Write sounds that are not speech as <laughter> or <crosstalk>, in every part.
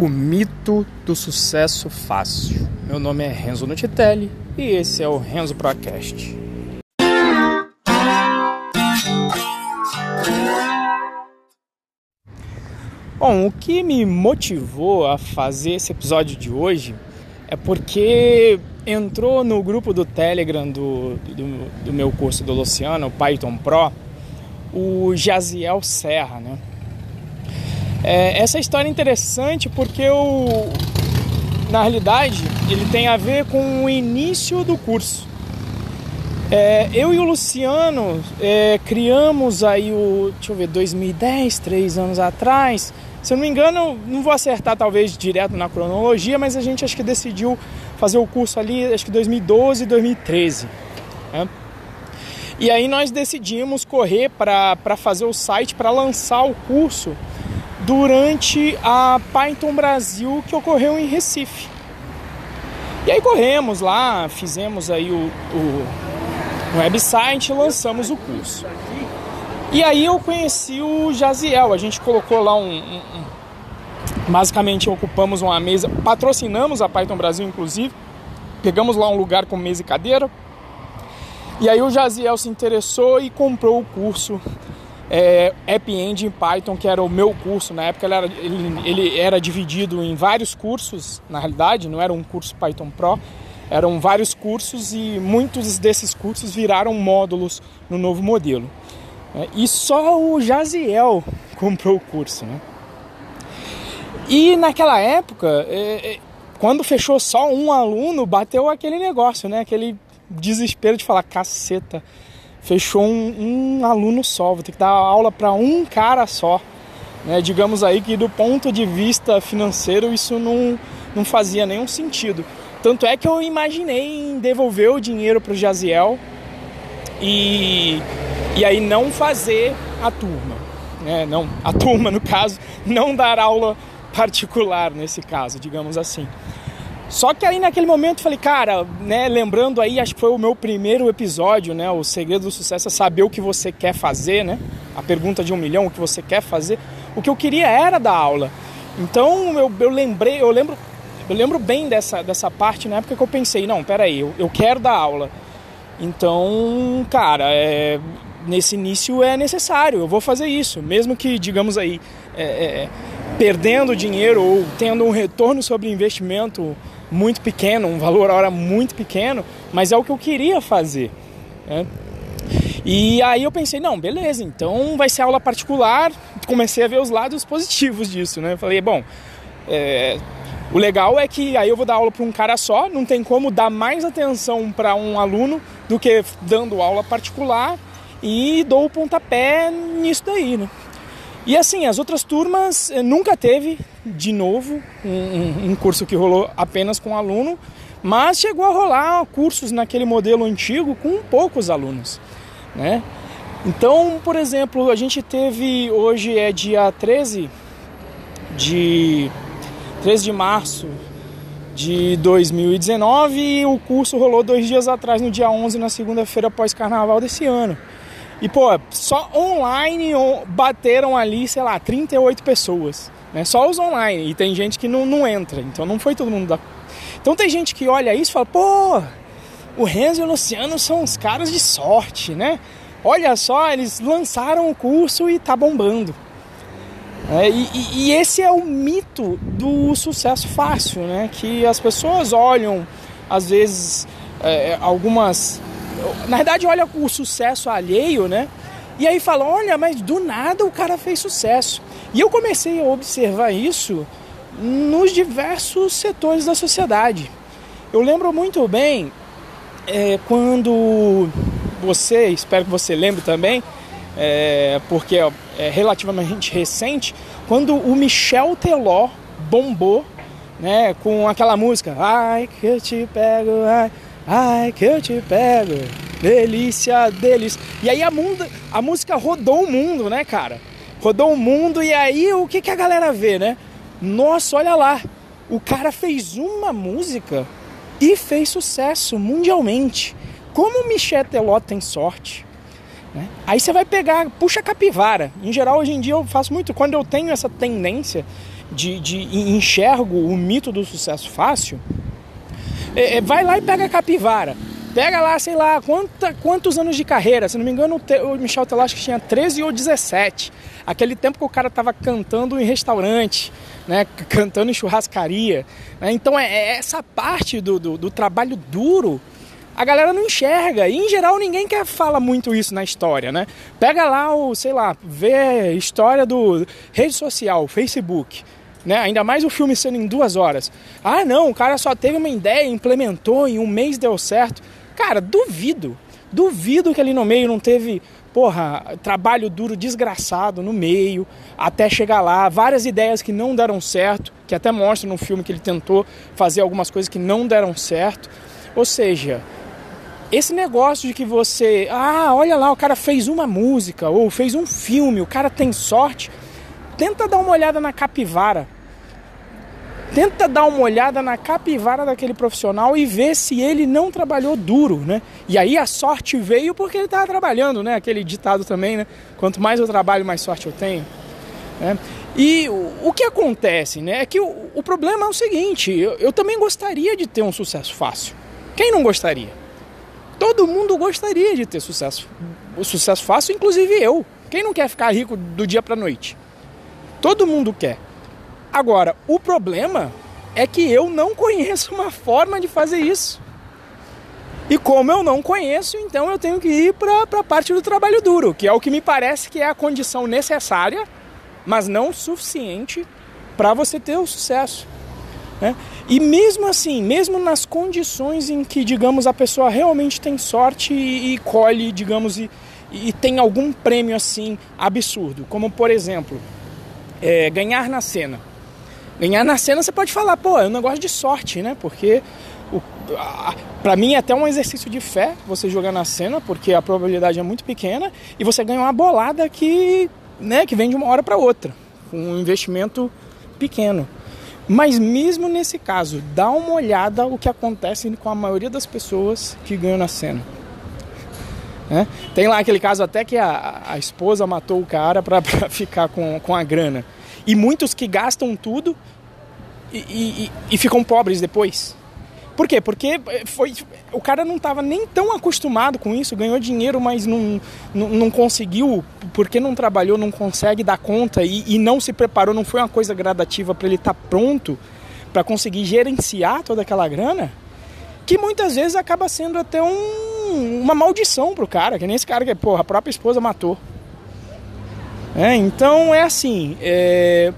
O mito do sucesso fácil. Meu nome é Renzo Nutitelli e esse é o Renzo Procast. Bom, o que me motivou a fazer esse episódio de hoje é porque entrou no grupo do Telegram do, do, do meu curso do Luciano, Python Pro, o Jaziel Serra, né? É, essa história é interessante porque eu, na realidade, ele tem a ver com o início do curso. É, eu e o Luciano é, criamos aí o, deixa eu ver, 2010, três anos atrás. Se eu não me engano, não vou acertar talvez direto na cronologia, mas a gente acho que decidiu fazer o curso ali, acho que 2012, 2013. Né? E aí nós decidimos correr para fazer o site, para lançar o curso durante a Python Brasil que ocorreu em Recife. E aí corremos lá, fizemos aí o, o, website, lançamos o curso. E aí eu conheci o Jaziel, a gente colocou lá um, um basicamente ocupamos uma mesa, patrocinamos a Python Brasil inclusive, pegamos lá um lugar com mesa e cadeira. E aí o Jaziel se interessou e comprou o curso é, App Engine Python, que era o meu curso. Na época ele era, ele, ele era dividido em vários cursos, na realidade, não era um curso Python Pro, eram vários cursos e muitos desses cursos viraram módulos no novo modelo. É, e só o Jaziel comprou o curso. Né? E naquela época, é, é, quando fechou só um aluno, bateu aquele negócio, né? aquele desespero de falar: caceta fechou um, um aluno só, vou ter que dar aula para um cara só. Né? Digamos aí que do ponto de vista financeiro isso não, não fazia nenhum sentido. Tanto é que eu imaginei em devolver o dinheiro para o Jaziel e, e aí não fazer a turma. Né? Não, a turma, no caso, não dar aula particular nesse caso, digamos assim. Só que aí naquele momento eu falei, cara, né, lembrando aí, acho que foi o meu primeiro episódio, né, o segredo do sucesso é saber o que você quer fazer, né? A pergunta de um milhão, o que você quer fazer. O que eu queria era dar aula. Então eu, eu lembrei, eu lembro, eu lembro bem dessa, dessa parte na época que eu pensei, não, peraí, eu, eu quero dar aula. Então, cara, é, nesse início é necessário, eu vou fazer isso, mesmo que, digamos aí, é, é, perdendo dinheiro ou tendo um retorno sobre investimento muito pequeno, um valor hora muito pequeno, mas é o que eu queria fazer. Né? E aí eu pensei, não, beleza, então vai ser aula particular. Comecei a ver os lados positivos disso, né? Falei, bom, é, o legal é que aí eu vou dar aula para um cara só, não tem como dar mais atenção para um aluno do que dando aula particular e dou o pontapé nisso daí, né? E assim, as outras turmas eh, nunca teve de novo um, um, curso que rolou apenas com aluno, mas chegou a rolar cursos naquele modelo antigo com poucos alunos, né? Então, por exemplo, a gente teve hoje é dia 13 de 13 de março de 2019 e o curso rolou dois dias atrás, no dia 11, na segunda-feira após carnaval desse ano. E, pô, só online bateram ali, sei lá, 38 pessoas. Né? Só os online. E tem gente que não, não entra. Então não foi todo mundo da. Então tem gente que olha isso e fala, pô, o Renzo e o Luciano são uns caras de sorte, né? Olha só, eles lançaram o curso e tá bombando. É, e, e, esse é o mito do sucesso fácil, né? Que as pessoas olham, às vezes, é, algumas na verdade, olha o sucesso alheio, né? E aí fala, olha, mas do nada o cara fez sucesso. E eu comecei a observar isso nos diversos setores da sociedade. Eu lembro muito bem é, quando você, espero que você lembre também, é, porque é, é relativamente recente, quando o Michel Teló bombou né, com aquela música Ai que eu te pego, ai Ai, que eu te pego, delícia deles. E aí a, mundo, a música rodou o mundo, né, cara? Rodou o mundo e aí o que, que a galera vê, né? Nossa, olha lá, o cara fez uma música e fez sucesso mundialmente. Como o Michel Teló tem sorte. Né? Aí você vai pegar, puxa capivara. Em geral, hoje em dia eu faço muito. Quando eu tenho essa tendência, de, de enxergo o mito do sucesso fácil, é, é, vai lá e pega a capivara. Pega lá, sei lá, quanta, quantos anos de carreira. Se não me engano, o Michel Teló acho que tinha 13 ou 17. Aquele tempo que o cara tava cantando em restaurante, né? Cantando em churrascaria. Né? Então é, é essa parte do, do, do trabalho duro a galera não enxerga. E em geral ninguém quer falar muito isso na história, né? Pega lá o, sei lá, vê história do rede social, Facebook. Né? Ainda mais o filme sendo em duas horas. Ah, não, o cara só teve uma ideia, implementou, em um mês deu certo. Cara, duvido. Duvido que ali no meio não teve, porra, trabalho duro desgraçado no meio, até chegar lá. Várias ideias que não deram certo, que até mostra no filme que ele tentou fazer algumas coisas que não deram certo. Ou seja, esse negócio de que você, ah, olha lá, o cara fez uma música ou fez um filme, o cara tem sorte. Tenta dar uma olhada na capivara. Tenta dar uma olhada na capivara daquele profissional e ver se ele não trabalhou duro, né? E aí a sorte veio porque ele estava trabalhando, né? Aquele ditado também, né? Quanto mais eu trabalho, mais sorte eu tenho. Né? E o, que acontece, né? É que o, o problema é o seguinte: eu, eu também gostaria de ter um sucesso fácil. Quem não gostaria? Todo mundo gostaria de ter sucesso. O sucesso fácil, inclusive eu. Quem não quer ficar rico do dia para noite? Todo mundo quer. Agora, o problema é que eu não conheço uma forma de fazer isso. E como eu não conheço, então eu tenho que ir para a parte do trabalho duro, que é o que me parece que é a condição necessária, mas não suficiente para você ter o sucesso. Né? E mesmo assim, mesmo nas condições em que, digamos, a pessoa realmente tem sorte e, e colhe, digamos, e, e, tem algum prêmio assim absurdo, como por exemplo, é, ganhar na cena. Ganhar na cena você pode falar, pô, é um negócio de sorte, né? Porque para mim é até um exercício de fé você jogar na cena, porque a probabilidade é muito pequena e você ganha uma bolada que, né, que vem de uma hora para outra, com um investimento pequeno. Mas mesmo nesse caso, dá uma olhada o que acontece com a maioria das pessoas que ganham na cena. É? Tem lá aquele caso até que a, a esposa matou o cara para <laughs> ficar com, com a grana. E muitos que gastam tudo e, e, e ficam pobres depois. Por quê? Porque eh, foi, o cara não estava nem tão acostumado com isso, ganhou dinheiro, mas não, não, não conseguiu, porque não trabalhou, não consegue dar conta e, e não se preparou, não foi uma coisa gradativa para ele estar tá pronto para conseguir gerenciar toda aquela grana, que muitas vezes acaba sendo até um, uma maldição pro cara, que nem esse cara que porra, a própria esposa matou. É, então é assim, é,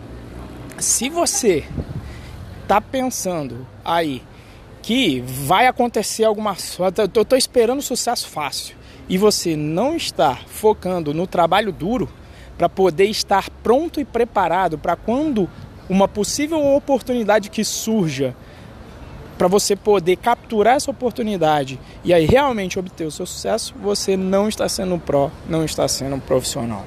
se você tá pensando aí que vai acontecer alguma coisa, eu estou esperando sucesso fácil e você não está focando no trabalho duro para poder estar pronto e preparado para quando uma possível oportunidade que surja para você poder capturar essa oportunidade e aí realmente obter o seu sucesso, você não está sendo pró, não está sendo profissional.